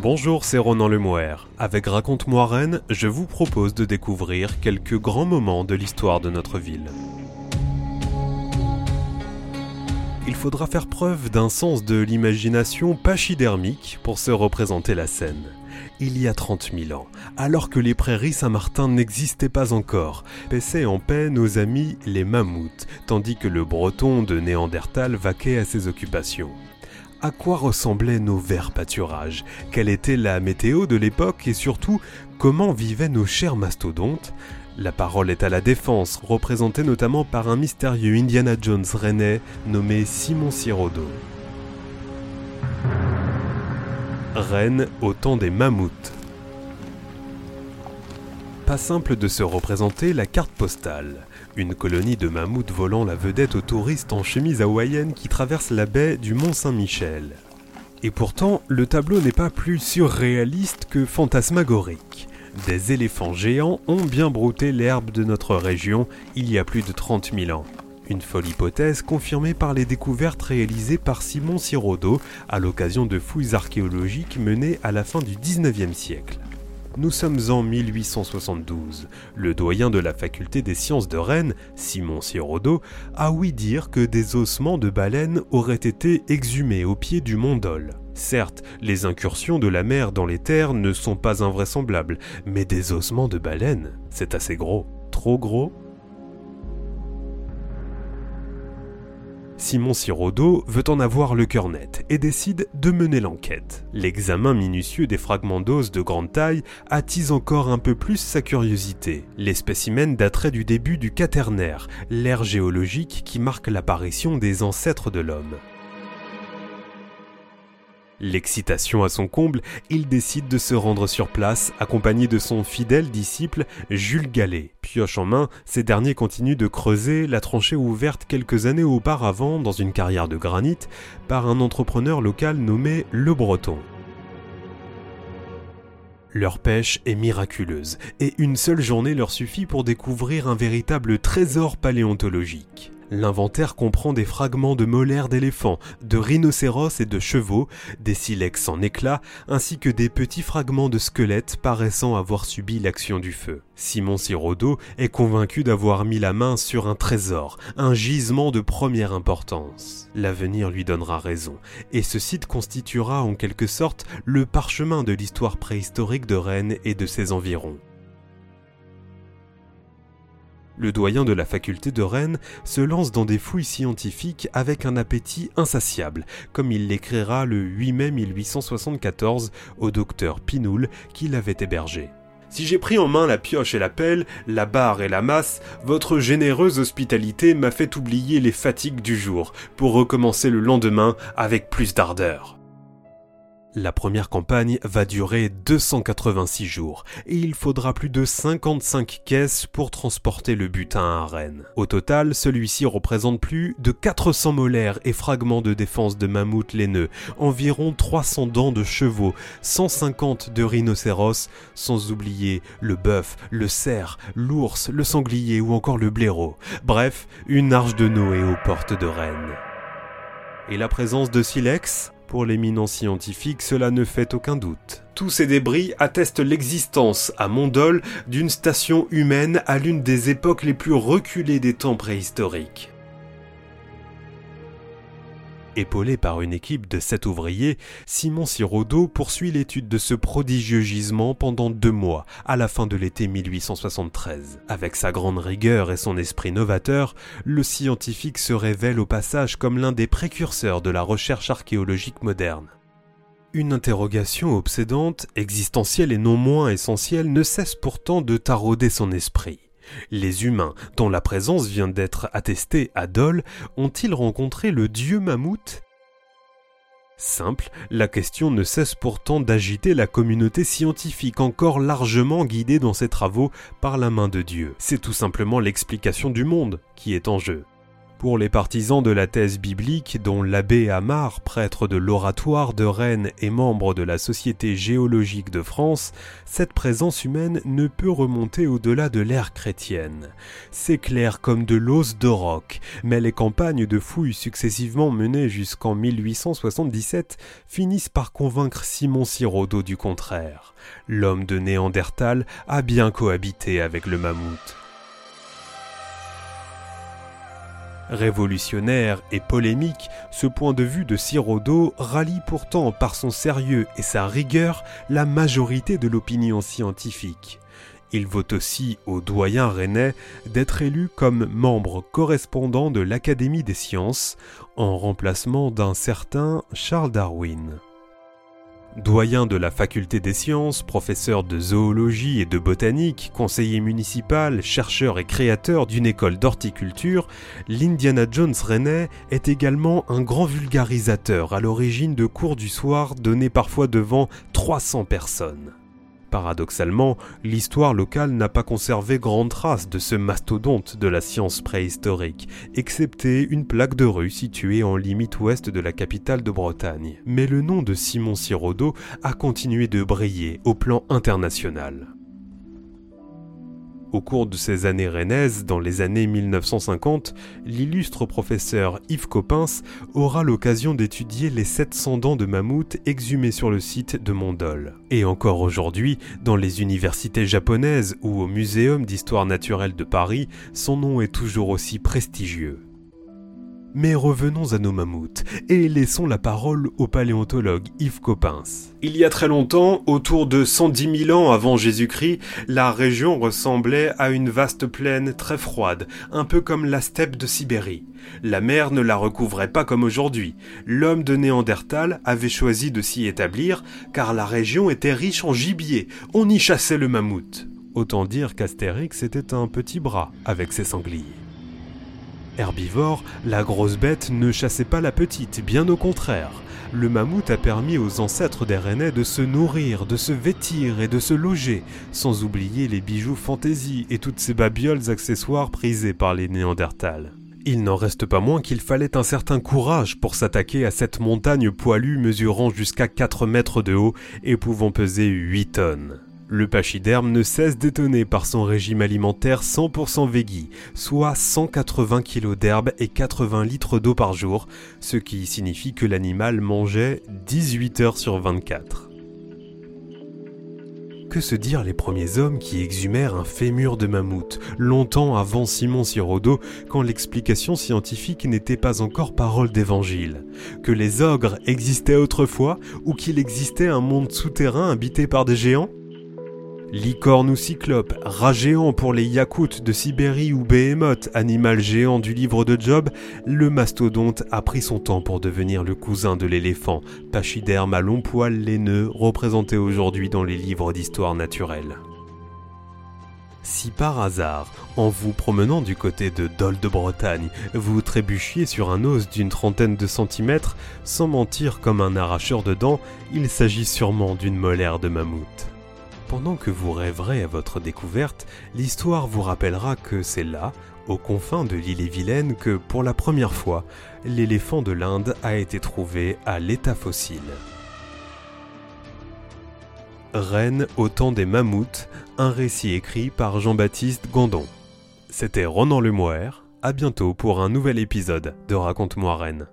Bonjour, c'est Ronan Lemouer. Avec Raconte-moi Rennes, je vous propose de découvrir quelques grands moments de l'histoire de notre ville. Il faudra faire preuve d'un sens de l'imagination pachydermique pour se représenter la scène. Il y a 30 000 ans, alors que les prairies Saint-Martin n'existaient pas encore, paissaient en paix nos amis les mammouths, tandis que le breton de Néandertal vaquait à ses occupations à quoi ressemblaient nos verts pâturages, quelle était la météo de l'époque et surtout comment vivaient nos chers mastodontes. La parole est à la défense, représentée notamment par un mystérieux Indiana Jones rennais nommé Simon Sirodo. Rennes au temps des mammouths. Pas simple de se représenter la carte postale. Une colonie de mammouths volant la vedette aux touristes en chemise hawaïenne qui traversent la baie du Mont Saint-Michel. Et pourtant, le tableau n'est pas plus surréaliste que fantasmagorique. Des éléphants géants ont bien brouté l'herbe de notre région il y a plus de 30 000 ans. Une folle hypothèse confirmée par les découvertes réalisées par Simon Sirodo à l'occasion de fouilles archéologiques menées à la fin du 19e siècle. Nous sommes en 1872. Le doyen de la faculté des sciences de Rennes, Simon Sirodo, a ouï dire que des ossements de baleines auraient été exhumés au pied du mont Dol. Certes, les incursions de la mer dans les terres ne sont pas invraisemblables, mais des ossements de baleines, c'est assez gros. Trop gros? Simon Sirodo veut en avoir le cœur net et décide de mener l'enquête. L'examen minutieux des fragments d'os de grande taille attise encore un peu plus sa curiosité. Les spécimens dateraient du début du Quaternaire, l'ère géologique qui marque l'apparition des ancêtres de l'homme. L'excitation à son comble, il décide de se rendre sur place, accompagné de son fidèle disciple Jules Gallet. Pioche en main, ces derniers continuent de creuser la tranchée ouverte quelques années auparavant dans une carrière de granit par un entrepreneur local nommé Le Breton. Leur pêche est miraculeuse, et une seule journée leur suffit pour découvrir un véritable trésor paléontologique. L'inventaire comprend des fragments de molaires d'éléphants, de rhinocéros et de chevaux, des silex en éclats, ainsi que des petits fragments de squelettes paraissant avoir subi l'action du feu. Simon Sirodo est convaincu d'avoir mis la main sur un trésor, un gisement de première importance. L'avenir lui donnera raison, et ce site constituera en quelque sorte le parchemin de l'histoire préhistorique de Rennes et de ses environs. Le doyen de la faculté de Rennes se lance dans des fouilles scientifiques avec un appétit insatiable, comme il l'écrira le 8 mai 1874 au docteur Pinoul qui l'avait hébergé. Si j'ai pris en main la pioche et la pelle, la barre et la masse, votre généreuse hospitalité m'a fait oublier les fatigues du jour, pour recommencer le lendemain avec plus d'ardeur. La première campagne va durer 286 jours et il faudra plus de 55 caisses pour transporter le butin à Rennes. Au total, celui-ci représente plus de 400 molaires et fragments de défense de mammouth laineux, environ 300 dents de chevaux, 150 de rhinocéros, sans oublier le bœuf, le cerf, l'ours, le sanglier ou encore le blaireau. Bref, une arche de Noé aux portes de Rennes. Et la présence de silex? Pour l'éminent scientifique, cela ne fait aucun doute. Tous ces débris attestent l'existence à Mondol d'une station humaine à l'une des époques les plus reculées des temps préhistoriques. Épaulé par une équipe de sept ouvriers, Simon Sirodo poursuit l'étude de ce prodigieux gisement pendant deux mois, à la fin de l'été 1873. Avec sa grande rigueur et son esprit novateur, le scientifique se révèle au passage comme l'un des précurseurs de la recherche archéologique moderne. Une interrogation obsédante, existentielle et non moins essentielle ne cesse pourtant de tarauder son esprit. Les humains, dont la présence vient d'être attestée à Dole, ont-ils rencontré le dieu mammouth? Simple, la question ne cesse pourtant d'agiter la communauté scientifique encore largement guidée dans ses travaux par la main de Dieu. C'est tout simplement l'explication du monde qui est en jeu. Pour les partisans de la thèse biblique, dont l'abbé Amar, prêtre de l'oratoire de Rennes et membre de la Société géologique de France, cette présence humaine ne peut remonter au-delà de l'ère chrétienne. C'est clair comme de l'os de roc, mais les campagnes de fouilles successivement menées jusqu'en 1877 finissent par convaincre Simon Sirodo du contraire. L'homme de Néandertal a bien cohabité avec le mammouth. Révolutionnaire et polémique, ce point de vue de Sirodo rallie pourtant par son sérieux et sa rigueur la majorité de l'opinion scientifique. Il vaut aussi au doyen rennais d'être élu comme membre correspondant de l'Académie des sciences, en remplacement d'un certain Charles Darwin. Doyen de la faculté des sciences, professeur de zoologie et de botanique, conseiller municipal, chercheur et créateur d'une école d'horticulture, l'Indiana Jones Rennais est également un grand vulgarisateur à l'origine de cours du soir donnés parfois devant 300 personnes. Paradoxalement, l'histoire locale n'a pas conservé grande trace de ce mastodonte de la science préhistorique, excepté une plaque de rue située en limite ouest de la capitale de Bretagne. Mais le nom de Simon Sirodo a continué de briller au plan international. Au cours de ces années rennaises, dans les années 1950, l'illustre professeur Yves Coppens aura l'occasion d'étudier les 700 dents de mammouth exhumées sur le site de Mondol. Et encore aujourd'hui, dans les universités japonaises ou au Muséum d'histoire naturelle de Paris, son nom est toujours aussi prestigieux. Mais revenons à nos mammouths et laissons la parole au paléontologue Yves Coppens. Il y a très longtemps, autour de 110 000 ans avant Jésus-Christ, la région ressemblait à une vaste plaine très froide, un peu comme la steppe de Sibérie. La mer ne la recouvrait pas comme aujourd'hui. L'homme de Néandertal avait choisi de s'y établir car la région était riche en gibier. On y chassait le mammouth. Autant dire qu'Astérix était un petit bras avec ses sangliers. Herbivore, la grosse bête ne chassait pas la petite, bien au contraire. Le mammouth a permis aux ancêtres des Rennais de se nourrir, de se vêtir et de se loger, sans oublier les bijoux fantaisie et toutes ces babioles accessoires prisées par les Néandertals. Il n'en reste pas moins qu'il fallait un certain courage pour s'attaquer à cette montagne poilue mesurant jusqu'à 4 mètres de haut et pouvant peser 8 tonnes. Le pachyderme ne cesse d'étonner par son régime alimentaire 100% veggie, soit 180 kg d'herbe et 80 litres d'eau par jour, ce qui signifie que l'animal mangeait 18 heures sur 24. Que se dire les premiers hommes qui exhumèrent un fémur de mammouth, longtemps avant Simon Sirodo, quand l'explication scientifique n'était pas encore parole d'évangile? Que les ogres existaient autrefois, ou qu'il existait un monde souterrain habité par des géants? Licorne ou cyclope, rat géant pour les Yakoutes de Sibérie ou Behemoth, animal géant du livre de Job, le mastodonte a pris son temps pour devenir le cousin de l'éléphant, pachyderme à long poil laineux représenté aujourd'hui dans les livres d'histoire naturelle. Si par hasard, en vous promenant du côté de Dol de Bretagne, vous trébuchiez sur un os d'une trentaine de centimètres, sans mentir comme un arracheur de dents, il s'agit sûrement d'une molaire de mammouth. Pendant que vous rêverez à votre découverte, l'histoire vous rappellera que c'est là, aux confins de l'île et Vilaine, que pour la première fois, l'éléphant de l'Inde a été trouvé à l'état fossile. Rennes au temps des mammouths, un récit écrit par Jean-Baptiste Gandon. C'était Ronan Lemoire, à bientôt pour un nouvel épisode de Raconte-moi Rennes.